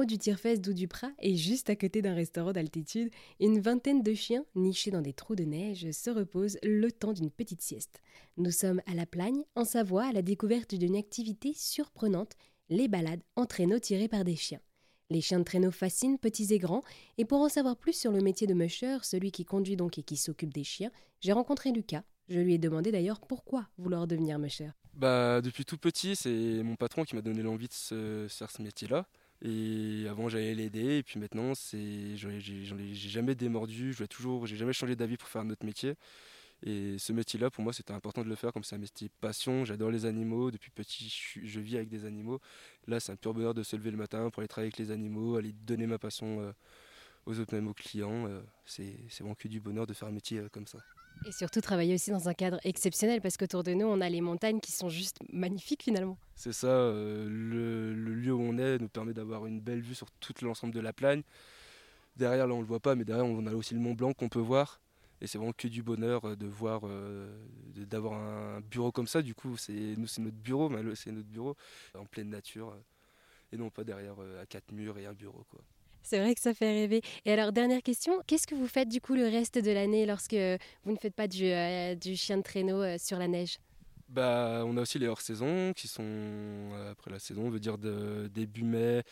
haut du du Prat et juste à côté d'un restaurant d'altitude, une vingtaine de chiens nichés dans des trous de neige se reposent le temps d'une petite sieste. Nous sommes à La Plagne, en Savoie, à la découverte d'une activité surprenante, les balades en traîneau tirés par des chiens. Les chiens de traîneau fascinent petits et grands, et pour en savoir plus sur le métier de musher, celui qui conduit donc et qui s'occupe des chiens, j'ai rencontré Lucas. Je lui ai demandé d'ailleurs pourquoi vouloir devenir musher. Bah depuis tout petit, c'est mon patron qui m'a donné l'envie de faire ce métier-là. Et avant j'allais l'aider et puis maintenant c'est j'ai jamais démordu, je toujours, j'ai jamais changé d'avis pour faire un autre métier. Et ce métier-là, pour moi, c'était important de le faire comme c'est un métier passion. J'adore les animaux. Depuis petit, je, vis avec des animaux. Là, c'est un pur bonheur de se lever le matin pour aller travailler avec les animaux, aller donner ma passion euh, aux autres, même aux clients. Euh, c'est vraiment que du bonheur de faire un métier euh, comme ça. Et surtout travailler aussi dans un cadre exceptionnel parce qu'autour de nous, on a les montagnes qui sont juste magnifiques finalement. C'est ça, euh, le, lieu où on est nous permet d'avoir une belle vue sur tout l'ensemble de la plagne. Derrière, là on le voit pas, mais derrière on a aussi le Mont Blanc qu'on peut voir. Et c'est vraiment que du bonheur euh, de voir, euh, d'avoir un bureau comme ça. Du coup, c'est nous c'est notre bureau, c'est notre bureau en pleine nature et non pas derrière à quatre murs et un bureau quoi. C'est vrai que ça fait rêver. Et alors, dernière question, qu'est-ce que vous faites du coup le reste de l'année lorsque vous ne faites pas du, euh, chien de traîneau euh, sur la neige? Bah, On a aussi les hors-saison qui sont euh, après la saison, on veut dire de, début mai,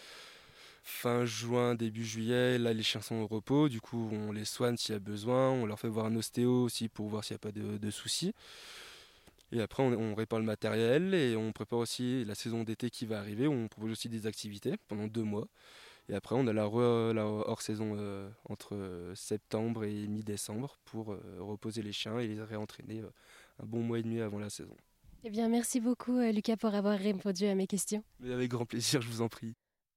fin juin, début juillet. Là, les chiens sont au repos, du coup, on les soigne s'il y a besoin. On leur fait voir un ostéo aussi pour voir s'il n'y a pas de, soucis. Et après, on, on, répare le matériel et on prépare aussi la saison d'été qui va arriver. On propose aussi des activités pendant deux mois. Et après, on a la, hors-saison euh, entre euh, septembre et mi-décembre pour euh, reposer les chiens et les réentraîner un bon mois et demi avant la saison. Eh bien, merci beaucoup, Lucas, pour avoir répondu à mes questions. Mais avec grand plaisir, je vous en prie.